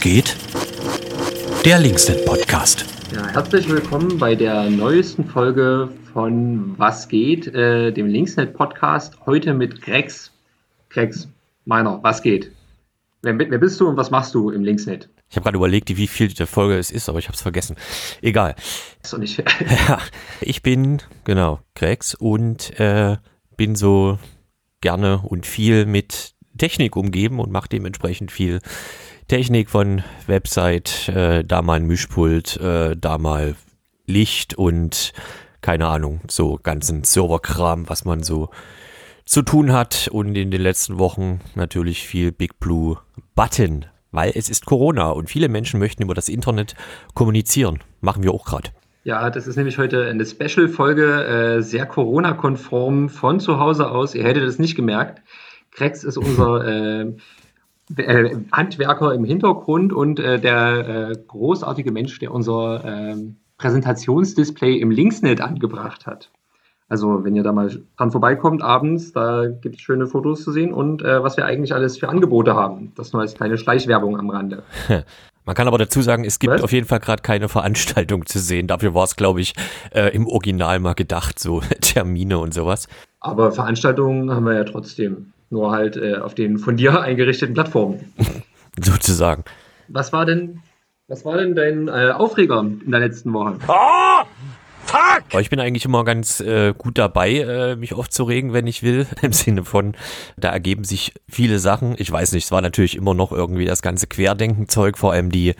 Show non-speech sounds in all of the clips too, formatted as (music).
Geht? Der Linksnet Podcast. Ja, herzlich willkommen bei der neuesten Folge von Was geht, äh, dem Linksnet Podcast. Heute mit Grex. Grex, meiner, was geht? Wer, wer bist du und was machst du im Linksnet? Ich habe gerade überlegt, wie viel der Folge es ist, aber ich habe es vergessen. Egal. So nicht. (laughs) Ja, ich bin, genau, Grex und äh, bin so gerne und viel mit Technik umgeben und mache dementsprechend viel Technik von Website, äh, da mal ein Mischpult, äh, da mal Licht und keine Ahnung, so ganzen Serverkram, was man so zu tun hat und in den letzten Wochen natürlich viel Big Blue Button, weil es ist Corona und viele Menschen möchten über das Internet kommunizieren. Machen wir auch gerade. Ja, das ist nämlich heute eine Special-Folge, äh, sehr Corona-konform von zu Hause aus. Ihr hättet es nicht gemerkt. Krex ist unser (laughs) äh, äh, Handwerker im Hintergrund und äh, der äh, großartige Mensch, der unser ähm, Präsentationsdisplay im Linksnet angebracht hat. Also wenn ihr da mal dran vorbeikommt abends, da gibt es schöne Fotos zu sehen und äh, was wir eigentlich alles für Angebote haben. Das nur als kleine Schleichwerbung am Rande. (laughs) Man kann aber dazu sagen, es gibt Was? auf jeden Fall gerade keine Veranstaltung zu sehen. Dafür war es, glaube ich, äh, im Original mal gedacht, so (laughs) Termine und sowas. Aber Veranstaltungen haben wir ja trotzdem. Nur halt äh, auf den von dir (laughs) eingerichteten Plattformen. (laughs) Sozusagen. Was war denn, was war denn dein äh, Aufreger in der letzten Woche? Aber ich bin eigentlich immer ganz äh, gut dabei, äh, mich aufzuregen, wenn ich will. (laughs) Im Sinne von, da ergeben sich viele Sachen. Ich weiß nicht, es war natürlich immer noch irgendwie das ganze Querdenken-Zeug, vor allem die,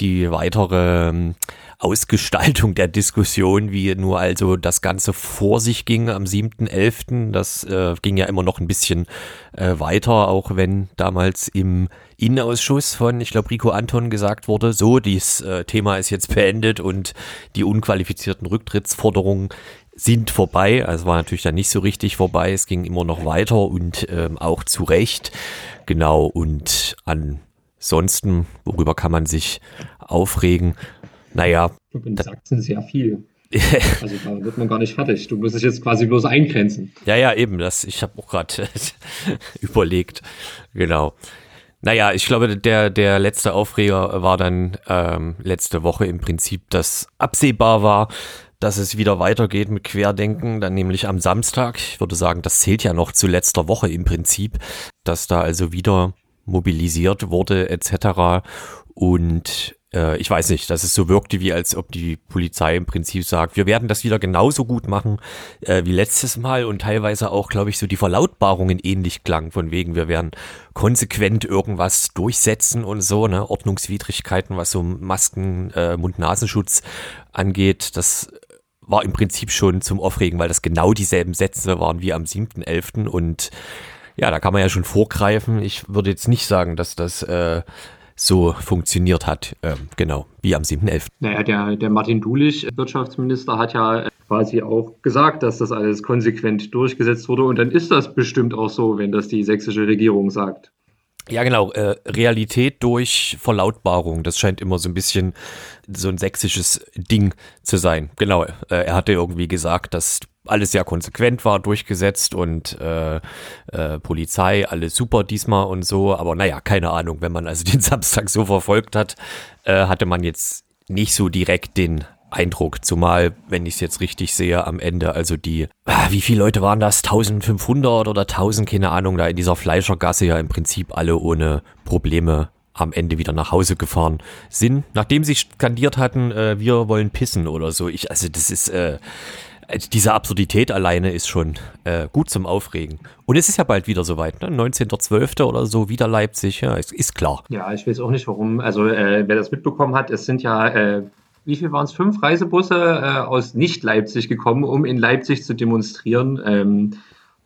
die weitere ähm, Ausgestaltung der Diskussion, wie nur also das Ganze vor sich ging am 7.11. Das äh, ging ja immer noch ein bisschen äh, weiter, auch wenn damals im Innenausschuss von, ich glaube, Rico Anton gesagt wurde, so, dieses äh, Thema ist jetzt beendet und die unqualifizierten Rücktrittsforderungen sind vorbei. Also war natürlich dann nicht so richtig vorbei. Es ging immer noch weiter und ähm, auch zu Recht. Genau. Und ansonsten, worüber kann man sich aufregen? Naja, In Sachsen sehr viel. (laughs) Also da wird man gar nicht fertig. Du musst dich jetzt quasi bloß eingrenzen. Ja, ja, eben, das, ich habe auch gerade (laughs) überlegt. Genau. Naja, ich glaube, der, der letzte Aufreger war dann ähm, letzte Woche im Prinzip, dass absehbar war, dass es wieder weitergeht mit Querdenken, dann nämlich am Samstag. Ich würde sagen, das zählt ja noch zu letzter Woche im Prinzip, dass da also wieder mobilisiert wurde etc. Und äh, ich weiß nicht, dass es so wirkte, wie als ob die Polizei im Prinzip sagt, wir werden das wieder genauso gut machen äh, wie letztes Mal und teilweise auch, glaube ich, so die Verlautbarungen ähnlich klang, von wegen, wir werden konsequent irgendwas durchsetzen und so, ne, Ordnungswidrigkeiten, was so Masken, äh, Mund-Nasenschutz angeht, das war im Prinzip schon zum Aufregen, weil das genau dieselben Sätze waren wie am 7.11. und ja, da kann man ja schon vorgreifen. Ich würde jetzt nicht sagen, dass das äh, so funktioniert hat, ähm, genau, wie am 7.11. Naja, der, der Martin Dulich, Wirtschaftsminister, hat ja äh, quasi auch gesagt, dass das alles konsequent durchgesetzt wurde. Und dann ist das bestimmt auch so, wenn das die sächsische Regierung sagt. Ja, genau. Äh, Realität durch Verlautbarung. Das scheint immer so ein bisschen so ein sächsisches Ding zu sein. Genau. Äh, er hatte irgendwie gesagt, dass alles sehr konsequent war, durchgesetzt und äh, äh, Polizei, alles super diesmal und so. Aber naja, keine Ahnung. Wenn man also (laughs) den Samstag so verfolgt hat, äh, hatte man jetzt nicht so direkt den Eindruck, zumal, wenn ich es jetzt richtig sehe, am Ende, also die, ah, wie viele Leute waren das? 1500 oder 1000, keine Ahnung, da in dieser Fleischergasse ja im Prinzip alle ohne Probleme am Ende wieder nach Hause gefahren sind, nachdem sie skandiert hatten, äh, wir wollen pissen oder so. Ich, also das ist, äh, diese Absurdität alleine ist schon äh, gut zum Aufregen. Und es ist ja bald wieder soweit, ne? 19.12. oder so, wieder Leipzig, ja, ist, ist klar. Ja, ich weiß auch nicht warum. Also äh, wer das mitbekommen hat, es sind ja, äh, wie viel waren es? Fünf Reisebusse äh, aus Nicht-Leipzig gekommen, um in Leipzig zu demonstrieren. Ähm,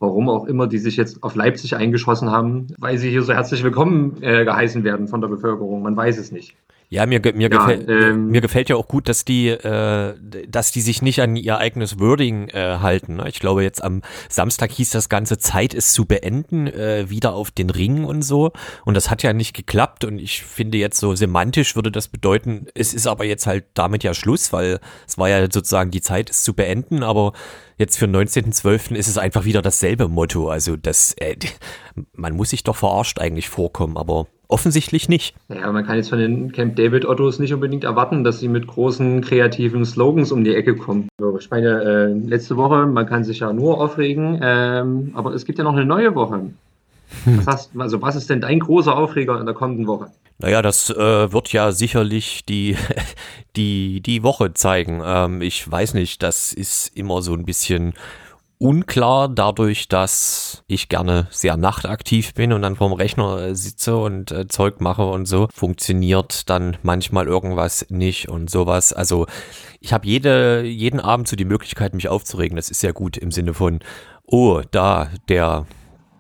warum auch immer die sich jetzt auf Leipzig eingeschossen haben, weil sie hier so herzlich willkommen äh, geheißen werden von der Bevölkerung. Man weiß es nicht. Ja, mir, mir, Ja, gefällt, ähm, mir gefällt ja auch gut, dass die, äh, dass die sich nicht an ihr eigenes Wording äh, halten. Ne? Ich glaube, jetzt am Samstag hieß das Ganze Zeit ist zu beenden, äh, wieder auf den Ring und so. Und das hat ja nicht geklappt. Und ich finde jetzt so semantisch würde das bedeuten, es ist aber jetzt halt damit ja Schluss, weil es war ja sozusagen die Zeit ist zu beenden, aber jetzt für den 19.12. ist es einfach wieder dasselbe Motto. Also das, äh, (laughs) man muss sich doch verarscht eigentlich vorkommen, aber Offensichtlich nicht. Naja, man kann jetzt von den Camp David Ottos nicht unbedingt erwarten, dass sie mit großen kreativen Slogans um die Ecke kommen. Ich meine, äh, letzte Woche, man kann sich ja nur aufregen, ähm, aber es gibt ja noch eine neue Woche. Was hast, also was ist denn dein großer Aufreger in der kommenden Woche? Naja, das äh, wird ja sicherlich die, (laughs) die, die Woche zeigen. Ähm, ich weiß nicht, das ist immer so ein bisschen unklar dadurch, dass ich gerne sehr nachtaktiv bin und dann vorm Rechner sitze und äh, Zeug mache und so, funktioniert dann manchmal irgendwas nicht und sowas. Also ich habe jede, jeden Abend so die Möglichkeit, mich aufzuregen. Das ist ja gut im Sinne von, oh, da, der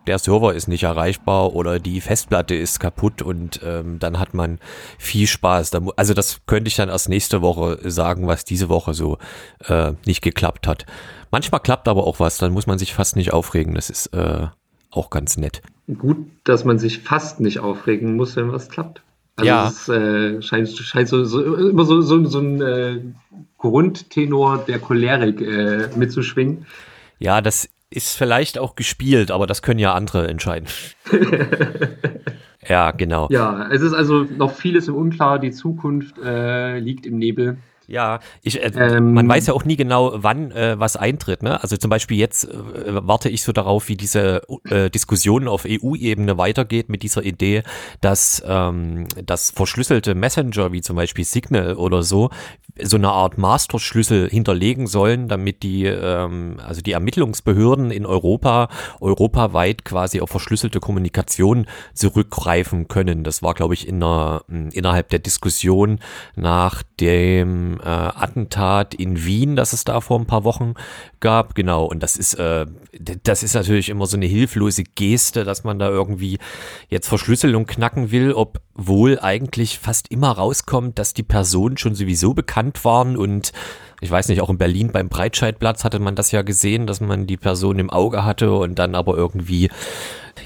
der Server ist nicht erreichbar oder die Festplatte ist kaputt und ähm, dann hat man viel Spaß. Also das könnte ich dann erst nächste Woche sagen, was diese Woche so äh, nicht geklappt hat. Manchmal klappt aber auch was, dann muss man sich fast nicht aufregen. Das ist äh, auch ganz nett. Gut, dass man sich fast nicht aufregen muss, wenn was klappt. Also ja. es äh, scheint, scheint so, so, immer so, so, so ein äh, Grundtenor der Cholerik äh, mitzuschwingen. Ja, das ist vielleicht auch gespielt, aber das können ja andere entscheiden. (laughs) ja, genau. Ja, es ist also noch vieles im Unklar. Die Zukunft äh, liegt im Nebel. Ja, ich, äh, ähm, man weiß ja auch nie genau, wann äh, was eintritt. Ne? Also zum Beispiel jetzt äh, warte ich so darauf, wie diese äh, Diskussion auf EU-Ebene weitergeht mit dieser Idee, dass ähm, das verschlüsselte Messenger wie zum Beispiel Signal oder so so eine Art Masterschlüssel hinterlegen sollen, damit die ähm, also die Ermittlungsbehörden in Europa europaweit quasi auf verschlüsselte Kommunikation zurückgreifen können. Das war, glaube ich, in der, innerhalb der Diskussion nach dem äh, Attentat in Wien, das es da vor ein paar Wochen gab. Genau, und das ist, äh, das ist natürlich immer so eine hilflose Geste, dass man da irgendwie jetzt Verschlüsselung knacken will, obwohl eigentlich fast immer rauskommt, dass die Personen schon sowieso bekannt waren und ich weiß nicht, auch in Berlin beim Breitscheidplatz hatte man das ja gesehen, dass man die Person im Auge hatte und dann aber irgendwie,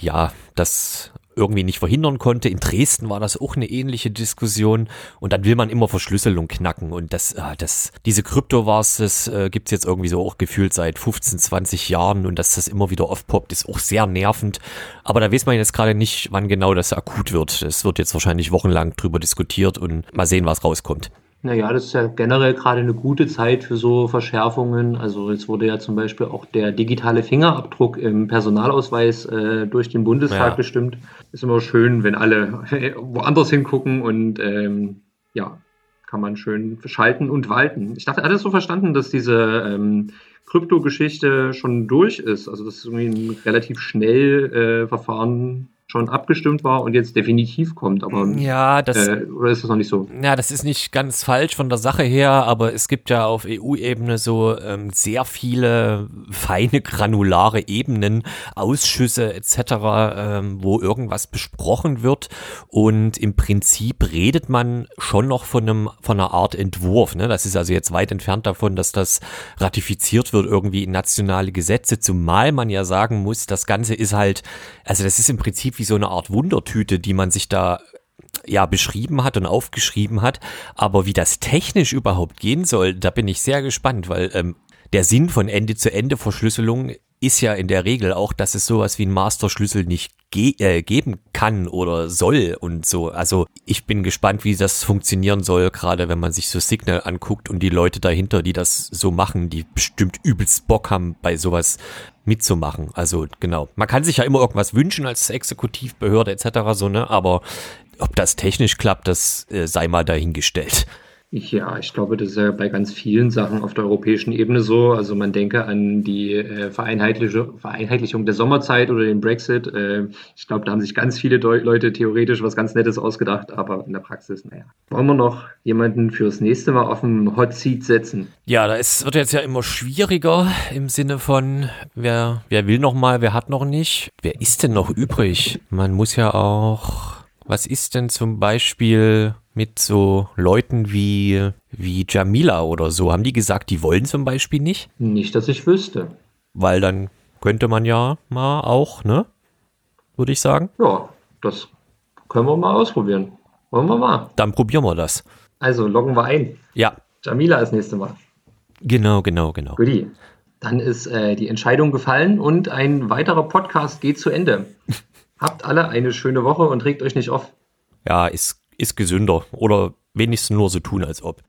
ja, das irgendwie nicht verhindern konnte. In Dresden war das auch eine ähnliche Diskussion und dann will man immer Verschlüsselung knacken und das, äh, das, diese Kryptowars, das äh, gibt's jetzt irgendwie so auch gefühlt seit 15, 20 Jahren und dass das immer wieder aufpoppt, ist auch sehr nervend. Aber da weiß man jetzt gerade nicht, wann genau das akut wird. Es wird jetzt wahrscheinlich wochenlang drüber diskutiert und mal sehen, was rauskommt. Naja, das ist ja generell gerade eine gute Zeit für so Verschärfungen. Also jetzt wurde ja zum Beispiel auch der digitale Fingerabdruck im Personalausweis äh, durch den Bundestag ja. bestimmt. Ist immer schön, wenn alle (laughs) woanders hingucken und ähm, ja, kann man schön schalten und walten. Ich dachte, alles so verstanden, dass diese ähm, Krypto-Geschichte schon durch ist. Also das ist irgendwie ein relativ schnell äh, Verfahren schon abgestimmt war und jetzt definitiv kommt, aber ja, das, äh, oder ist das noch nicht so? Ja, das ist nicht ganz falsch von der Sache her, aber es gibt ja auf EU-Ebene so ähm, sehr viele feine granulare Ebenen, Ausschüsse etc., ähm, wo irgendwas besprochen wird und im Prinzip redet man schon noch von einem von einer Art Entwurf. Ne? Das ist also jetzt weit entfernt davon, dass das ratifiziert wird irgendwie in nationale Gesetze, zumal man ja sagen muss, das Ganze ist halt, also das ist im Prinzip wie so eine Art Wundertüte, die man sich da ja beschrieben hat und aufgeschrieben hat. Aber wie das technisch überhaupt gehen soll, da bin ich sehr gespannt, weil ähm, der Sinn von Ende-zu-Ende-Verschlüsselung ist ja in der Regel auch, dass es sowas wie ein Masterschlüssel nicht ge äh, geben kann oder soll und so. Also ich bin gespannt, wie das funktionieren soll, gerade wenn man sich so Signal anguckt und die Leute dahinter, die das so machen, die bestimmt übelst Bock haben, bei sowas mitzumachen. Also genau. Man kann sich ja immer irgendwas wünschen als Exekutivbehörde etc. so, ne? Aber ob das technisch klappt, das äh, sei mal dahingestellt. Ja, ich glaube, das ist ja bei ganz vielen Sachen auf der europäischen Ebene so. Also man denke an die äh, Vereinheitlichung der Sommerzeit oder den Brexit. Äh, ich glaube, da haben sich ganz viele Leute theoretisch was ganz Nettes ausgedacht, aber in der Praxis, naja. Wollen wir noch jemanden fürs nächste Mal auf dem Hot Seat setzen? Ja, da ist, wird jetzt ja immer schwieriger im Sinne von, wer, wer will noch mal, wer hat noch nicht. Wer ist denn noch übrig? Man muss ja auch, was ist denn zum Beispiel mit so Leuten wie, wie Jamila oder so? Haben die gesagt, die wollen zum Beispiel nicht? Nicht, dass ich wüsste. Weil dann könnte man ja mal auch, ne? Würde ich sagen. Ja, das können wir mal ausprobieren. Wollen wir mal. Dann probieren wir das. Also loggen wir ein. Ja. Jamila als nächste Mal. Genau, genau, genau. Guti. Dann ist äh, die Entscheidung gefallen und ein weiterer Podcast geht zu Ende. (laughs) Habt alle eine schöne Woche und regt euch nicht auf. ja, ist, ist gesünder oder wenigstens nur so tun, als ob.